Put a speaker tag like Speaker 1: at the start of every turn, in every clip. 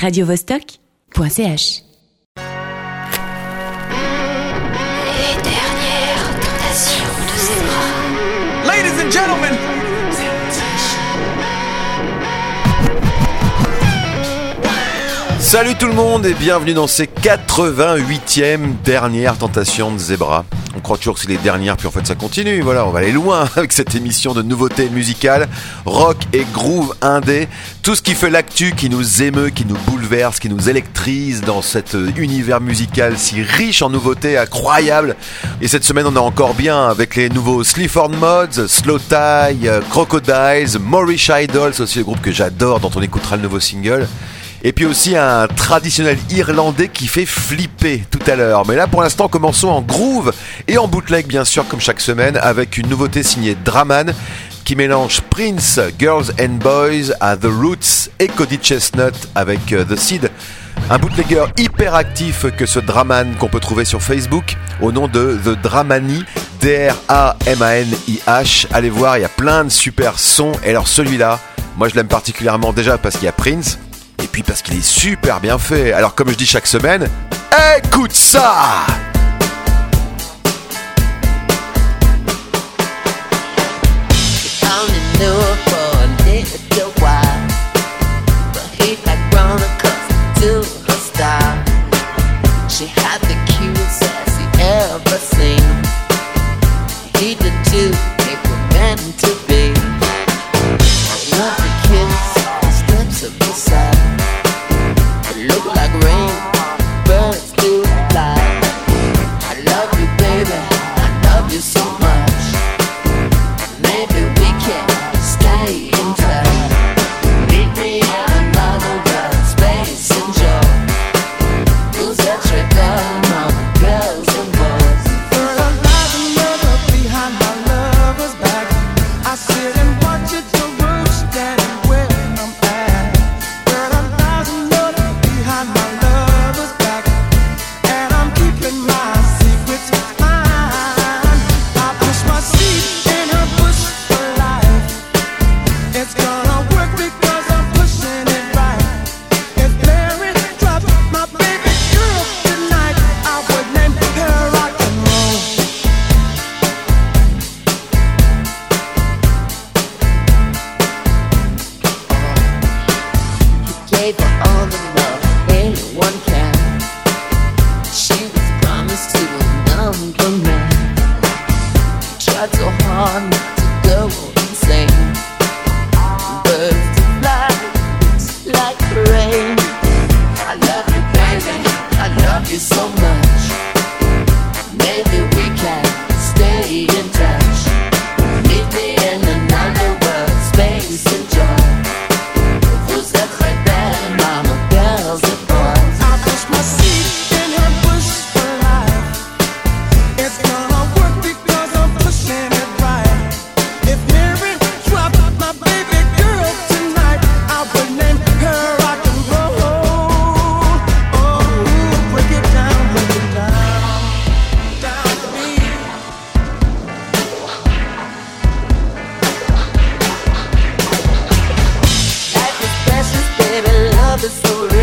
Speaker 1: radiovostok.ch.
Speaker 2: Les dernières tentations de Zebra.
Speaker 3: Ladies and gentlemen,
Speaker 4: Salut tout le monde et bienvenue dans ces 88e dernières tentations de Zebra. On croit toujours que c'est les dernières, puis en fait ça continue. Voilà, on va aller loin avec cette émission de nouveautés musicales, rock et groove indé. Tout ce qui fait l'actu, qui nous émeut, qui nous bouleverse, qui nous électrise dans cet euh, univers musical si riche en nouveautés incroyables. Et cette semaine, on est encore bien avec les nouveaux Sleaford Mods, Slow Tie, euh, Crocodiles, Maurice Idols, aussi le groupe que j'adore, dont on écoutera le nouveau single. Et puis aussi un traditionnel irlandais qui fait flipper tout à l'heure. Mais là pour l'instant commençons en groove et en bootleg bien sûr comme chaque semaine avec une nouveauté signée Draman qui mélange Prince, Girls and Boys à The Roots et Cody Chestnut avec euh, The Seed. Un bootlegger hyper actif que ce Draman qu'on peut trouver sur Facebook au nom de The Dramani, D-R-A-M-A-N-I-H. Allez voir, il y a plein de super sons. Et alors celui-là, moi je l'aime particulièrement déjà parce qu'il y a Prince. Et puis parce qu'il est super bien fait. Alors comme je dis chaque semaine, écoute ça
Speaker 5: song. another story.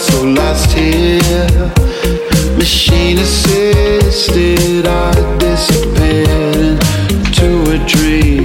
Speaker 5: So
Speaker 1: lost here, machine assisted, I disappeared into a dream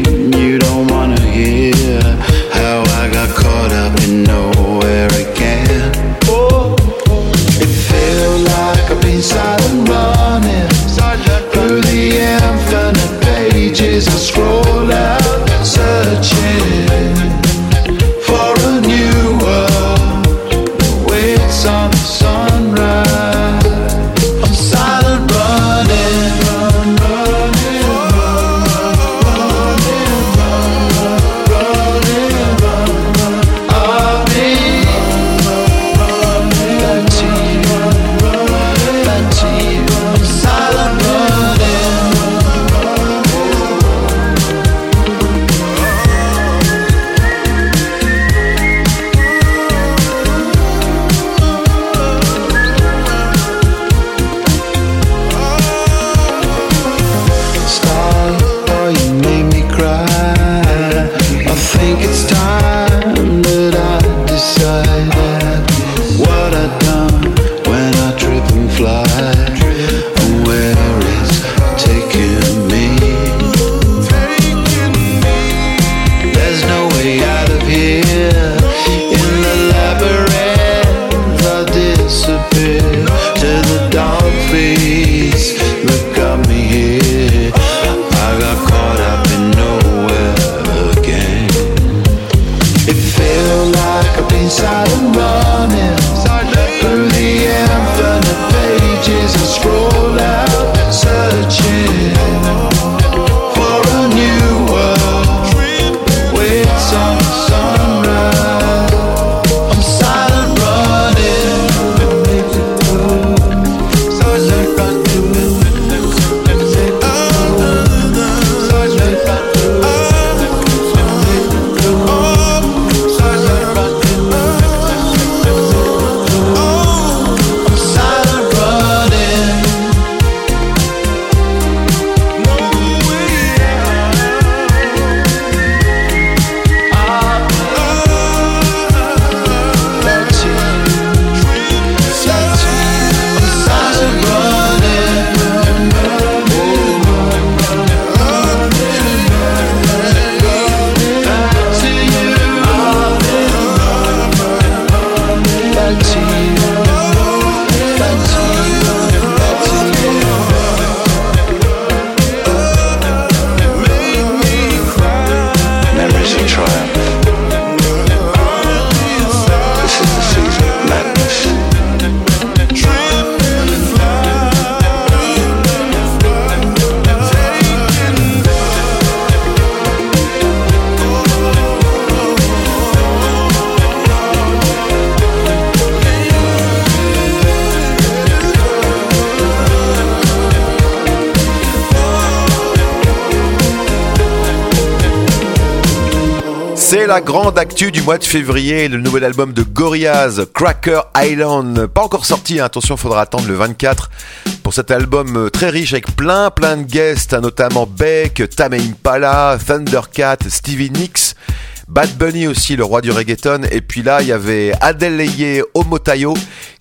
Speaker 4: La grande actu du mois de février, le nouvel album de Gorillaz, Cracker Island. Pas encore sorti, hein, attention, faudra attendre le 24 pour cet album euh, très riche avec plein plein de guests, hein, notamment Beck, Tame Impala, Thundercat, Stevie Nicks. Bad Bunny aussi, le roi du reggaeton. Et puis là, il y avait Adeleye Omotayo,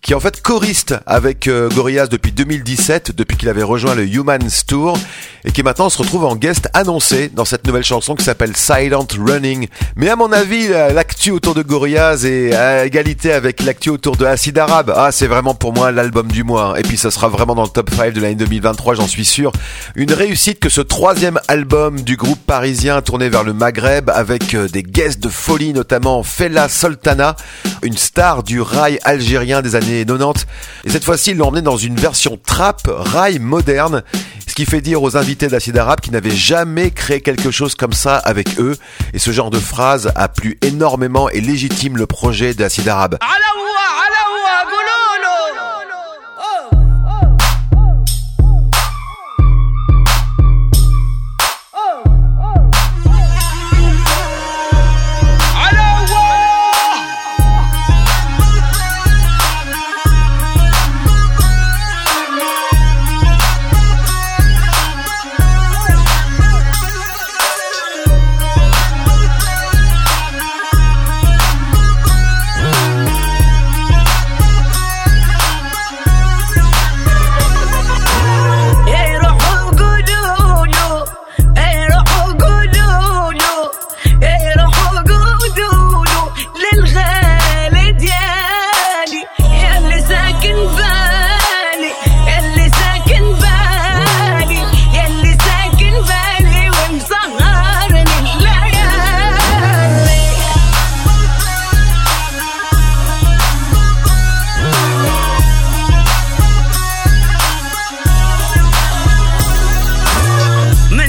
Speaker 4: qui en fait choriste avec euh, Gorillaz depuis 2017, depuis qu'il avait rejoint le Humans Tour, et qui maintenant se retrouve en guest annoncé dans cette nouvelle chanson qui s'appelle Silent Running. Mais à mon avis, la- l'actu autour de Gorillaz est à égalité avec l'actu autour de Acid Arabe. Ah, c'est vraiment pour moi l'album du mois. Et puis ça sera vraiment dans le top 5 de l'année 2023, j'en suis sûr. Une réussite que ce troisième album du groupe parisien tourné vers le Maghreb avec euh, des guests de folie, notamment Fela Soltana, une star du rail algérien des années 90. Et cette fois-ci, ils l'ont emmené dans une version trap rail moderne, ce qui fait dire aux invités d'Acid Arabe qu'ils n'avaient jamais créé quelque chose comme ça avec eux. Et ce genre de phrase a plu énormément et légitime le projet d'Acid Arabe.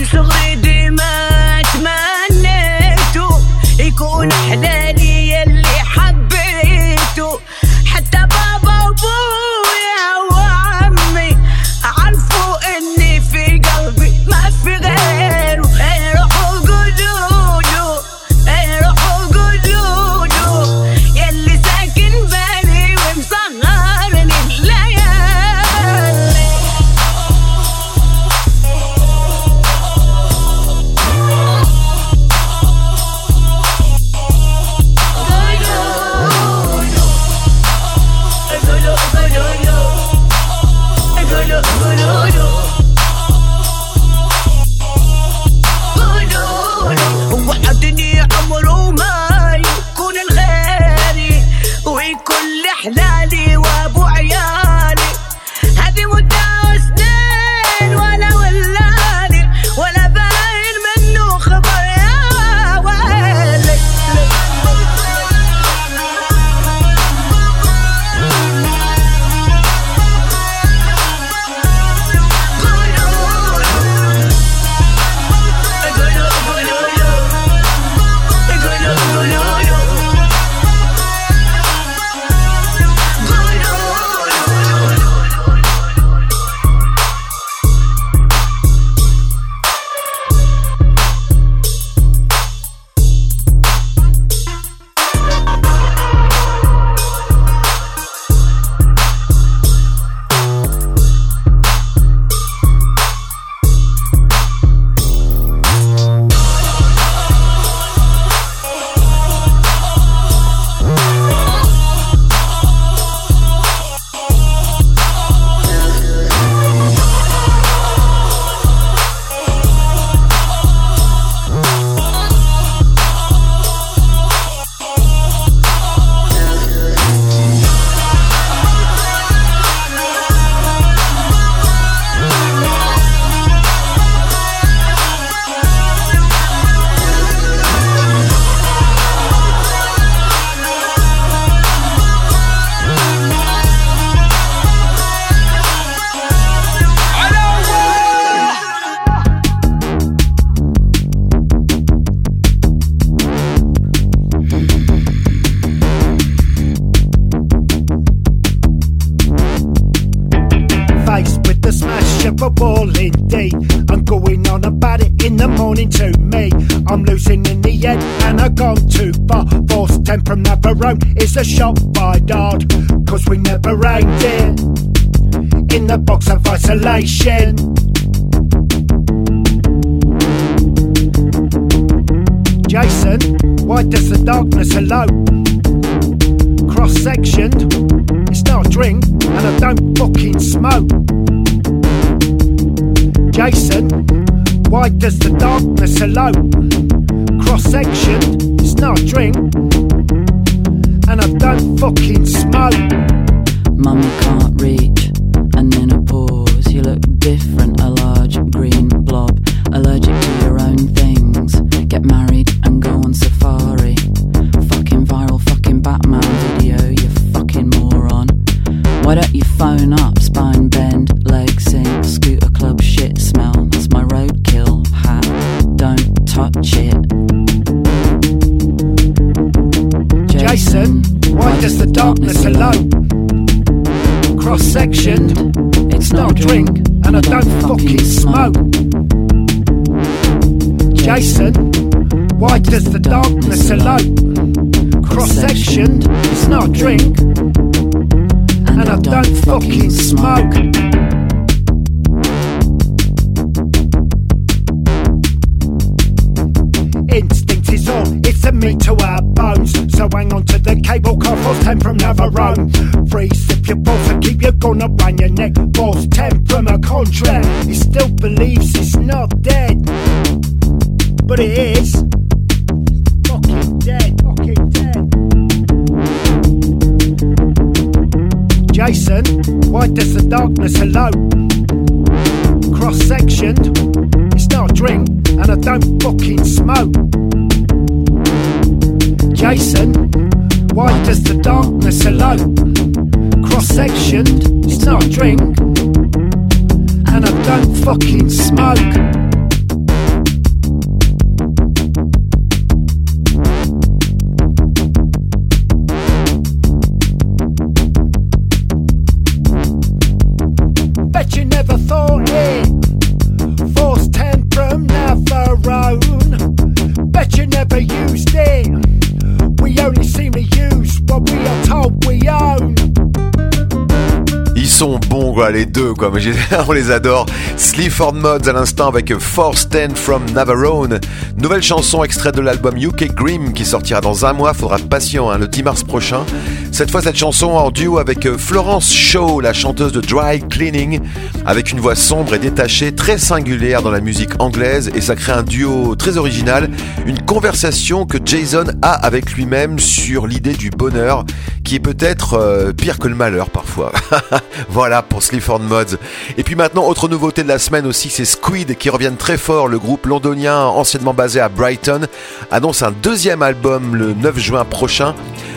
Speaker 6: serais the box of isolation. Jason, why does the darkness elope? Cross sectioned, it's not a drink, and I don't fucking smoke. Jason, why does the darkness elope? Cross sectioned, Jason, why does the darkness elope? Cross sectioned, it's not a drink, and I don't fucking smoke. Jason, why does the darkness elope? Cross sectioned, it's not a drink, and I don't fucking smoke. It's a meat to our bones. So hang on to the cable car, force 10 from Navarone. Freeze if you pulse and keep your gun up on your neck. Force 10 from a contract, he still believes it's not dead. But it is. Fucking dead, fucking dead. Jason, why does the darkness hello? Cross sectioned, it's not a drink, and I don't fucking smoke. Jason, why does the darkness alone? Cross sectioned, it's not a drink, and I don't fucking smoke.
Speaker 4: Les deux, quoi. Mais on les adore. Sleaford Mods à l'instant avec Force 10 from Navarone. Nouvelle chanson extraite de l'album UK Grim qui sortira dans un mois. Faudra être patient, hein, le 10 mars prochain. Cette fois, cette chanson en duo avec euh, Florence Shaw, la chanteuse de Dry Cleaning, avec une voix sombre et détachée, très singulière dans la musique anglaise. Et ça crée un duo très original. Une conversation que Jason a avec lui-même sur l'idée du bonheur, qui est peut-être euh, pire que le malheur parfois. voilà pour Sleaford Mods. Et puis maintenant, autre nouveauté de la semaine aussi, c'est Squid qui reviennent très fort. Le groupe londonien anciennement basé à Brighton annonce un deuxième album le 9 juin prochain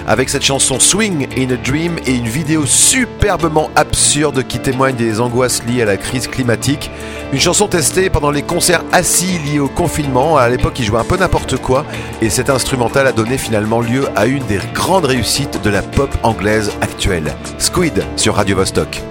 Speaker 4: avec cette chanson In a Dream et une vidéo superbement absurde qui témoigne des angoisses liées à la crise climatique. Une chanson testée pendant les concerts assis liés au confinement. À l'époque, ils jouaient un peu n'importe quoi et cet instrumental a donné finalement lieu à une des grandes réussites de la pop anglaise actuelle. Squid sur Radio Vostok.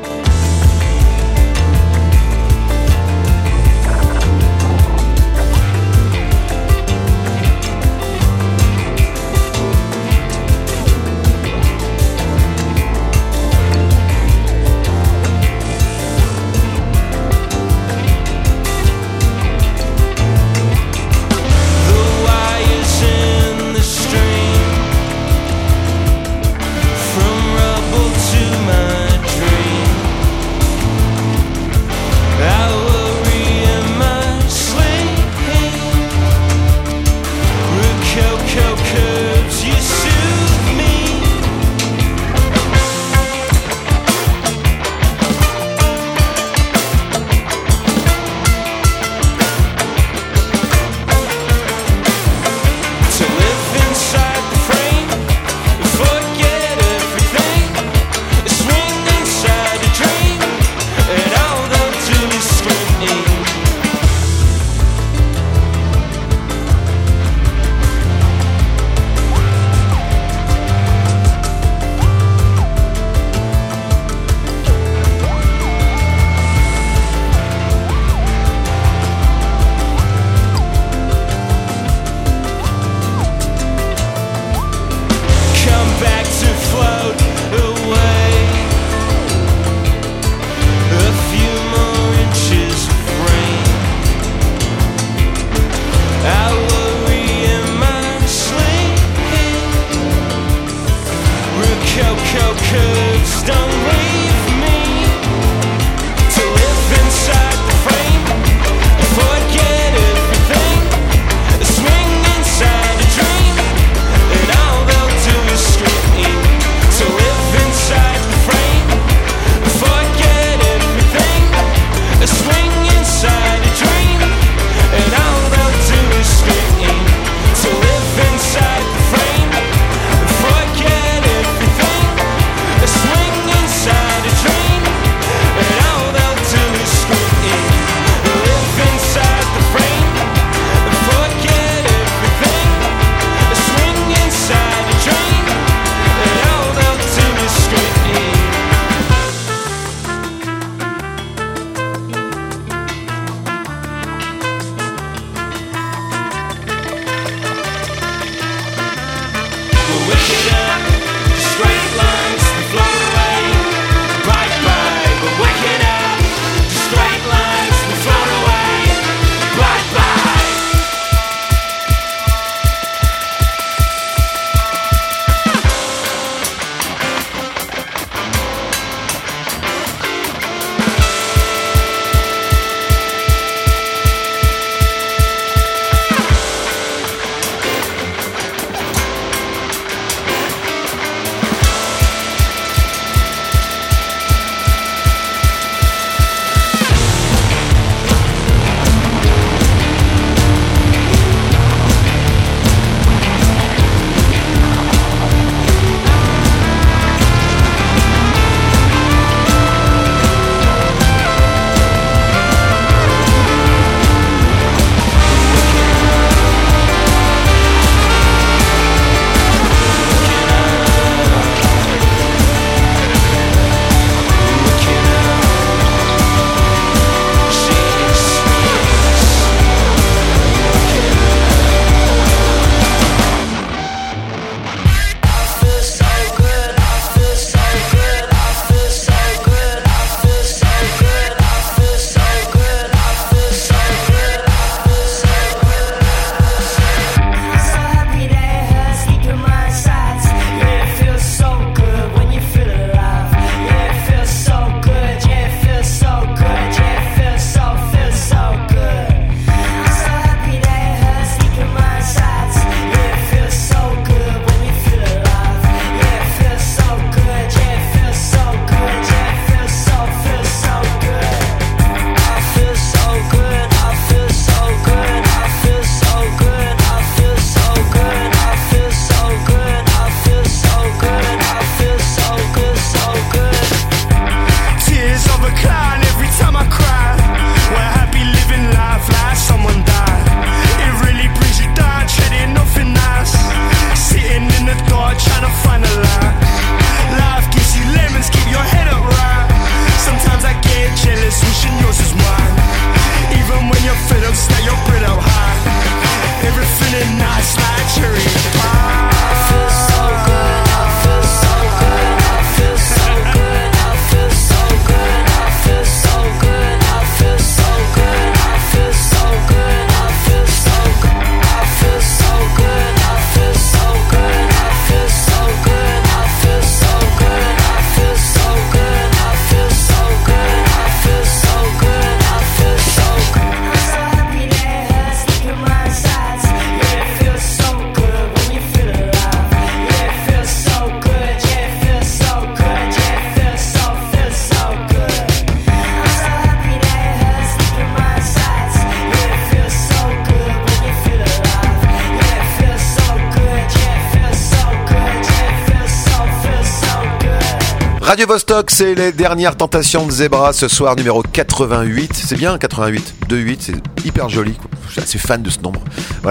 Speaker 4: Vostok, c'est les dernières tentations de Zebra ce soir numéro 88. C'est bien 88, 28, c'est hyper joli. Je suis assez fan de ce nombre.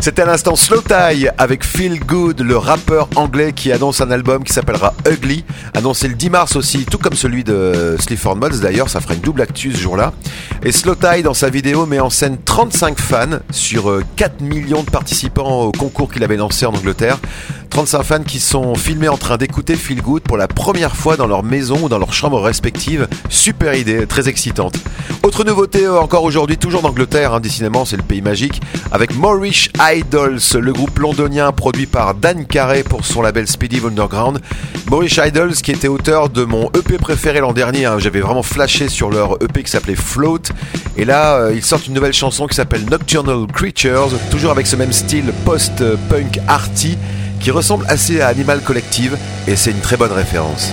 Speaker 4: C'était à l'instant Slow Tie avec Feel Good, le rappeur anglais qui annonce un album qui s'appellera Ugly, annoncé le 10 mars aussi, tout comme celui de Sleaford Mods d'ailleurs, ça fera une double actu ce jour-là. Et Slow Tie dans sa vidéo met en scène 35 fans sur euh, 4 millions de participants au concours qu'il avait lancé en Angleterre. 35 fans qui sont filmés en train d'écouter Feel Good pour la première fois dans leur maison ou dans leur chambre respective. Super idée, très excitante. Autre nouveauté euh, encore aujourd'hui, toujours d'Angleterre, hein, décidément c'est le pays magique, avec Maurice Idols, le groupe londonien produit par Dan Carey pour son label Speedy Underground. Maurice Idols qui était auteur de mon EP préféré l'an dernier, hein, j'avais vraiment flashé sur leur EP qui s'appelait Float. Et là, euh, ils sortent une nouvelle chanson qui s'appelle Nocturnal Creatures, toujours avec ce même style post-punk arty qui ressemble assez à Animal Collective et c'est une très bonne référence.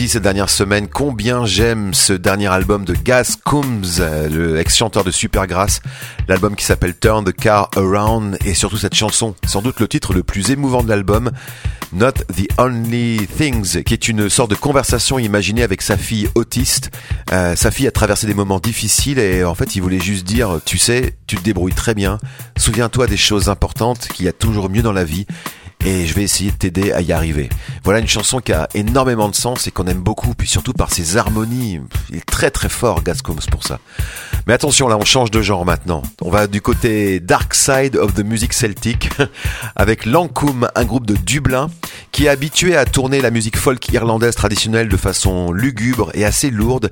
Speaker 4: Dit ces dernières semaines combien j'aime ce dernier album de Gaz Coombs, euh, le ex-chanteur de Supergrass, l'album qui s'appelle Turn the Car Around. Et surtout cette chanson, sans doute le titre le plus émouvant de l'album, Not the Only Things, qui est une sorte de conversation imaginée avec sa fille autiste. Euh, sa fille a traversé des moments difficiles et en fait il voulait juste dire, tu sais, tu te débrouilles très bien, souviens-toi des choses importantes qu'il y a toujours mieux dans la vie et je vais essayer de t'aider à y arriver. Voilà une chanson qui a énormément de sens et qu'on aime beaucoup, puis surtout par ses harmonies. Il est très très fort, Gascombs, pour ça. Mais attention, là, on change de genre maintenant. On va du côté Dark Side of the Music Celtic avec Lancôme, un groupe de Dublin qui est habitué à tourner la musique folk irlandaise traditionnelle de façon lugubre et assez lourde.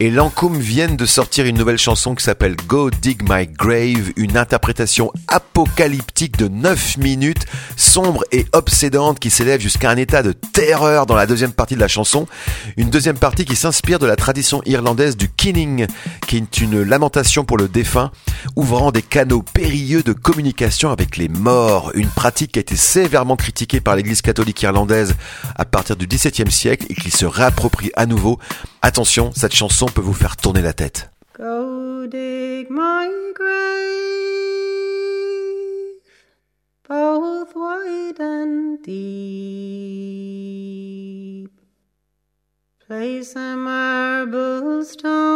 Speaker 4: Et Lancôme viennent de sortir une nouvelle chanson qui s'appelle Go Dig My Grave, une interprétation apocalyptique de 9 minutes, sombre et obsédante qui s'élève jusqu'à un état de terreur dans la deuxième partie de la chanson. Une deuxième partie qui s'inspire de la tradition irlandaise du kinning, qui est une lamentation pour le défunt, ouvrant des canaux périlleux de communication avec les morts. Une pratique qui a été sévèrement critiquée par l'église catholique irlandaise à partir du XVIIe siècle et qui se réapproprie à nouveau. Attention, cette chanson peut vous faire tourner la tête.
Speaker 7: Both wide and deep. Place a marble stone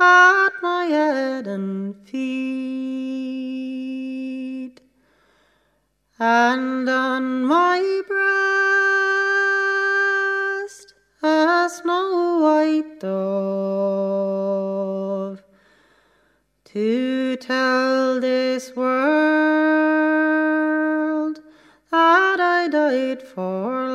Speaker 7: at my head and feet, and on my breast a snow white dove to tell this world that I died for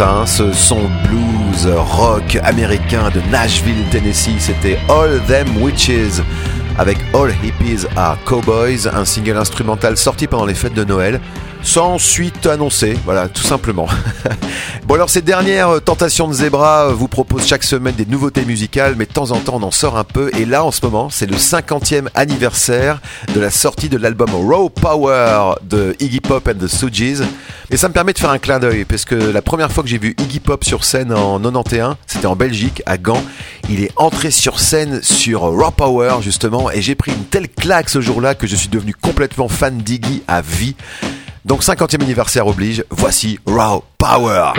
Speaker 4: hein, ce son blues rock américain de Nashville, Tennessee. C'était All Them Witches avec All Hippies Are Cowboys, un single instrumental sorti pendant les fêtes de Noël, sans suite annoncée, voilà, tout simplement. bon alors ces dernières tentations de Zebra vous proposent chaque semaine des nouveautés musicales, mais de temps en temps on en sort un peu, et là en ce moment c'est le 50e anniversaire de la sortie de l'album Raw Power de Iggy Pop and the Stooges. Et ça me permet de faire un clin d'œil, parce que la première fois que j'ai vu Iggy Pop sur scène en 91, c'était en Belgique, à Gand. Il est entré sur scène sur Raw Power, justement, et j'ai pris une telle claque ce jour-là que je suis devenu complètement fan d'Iggy à vie. Donc 50e anniversaire oblige, voici Raw Power.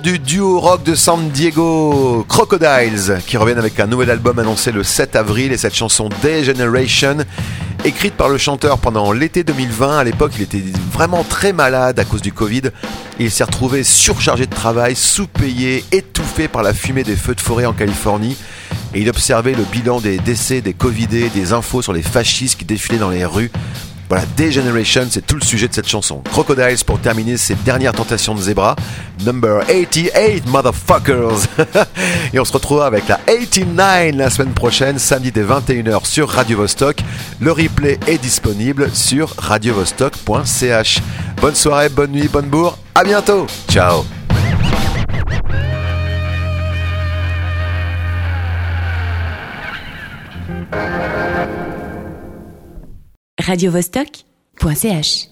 Speaker 4: Du duo rock de San Diego, Crocodiles, qui reviennent avec un nouvel album annoncé le 7 avril et cette chanson Degeneration, écrite par le chanteur pendant l'été 2020. À l'époque, il était vraiment très malade à cause du Covid. Il s'est retrouvé surchargé de travail, sous-payé, étouffé par la fumée des feux de forêt en Californie. Et il observait le bilan des décès des Covidés, des infos sur les fascistes qui défilaient dans les rues. Voilà, Degeneration, c'est tout le sujet de cette chanson. Crocodiles pour terminer ces dernières tentations de Zebra. Number 88, motherfuckers. Et on se retrouvera avec la 89 la semaine prochaine, samedi dès 21h sur Radio Vostok. Le replay est disponible sur radiovostok.ch. Bonne soirée, bonne nuit, bonne bourre. À bientôt. Ciao.
Speaker 8: radiovostok.ch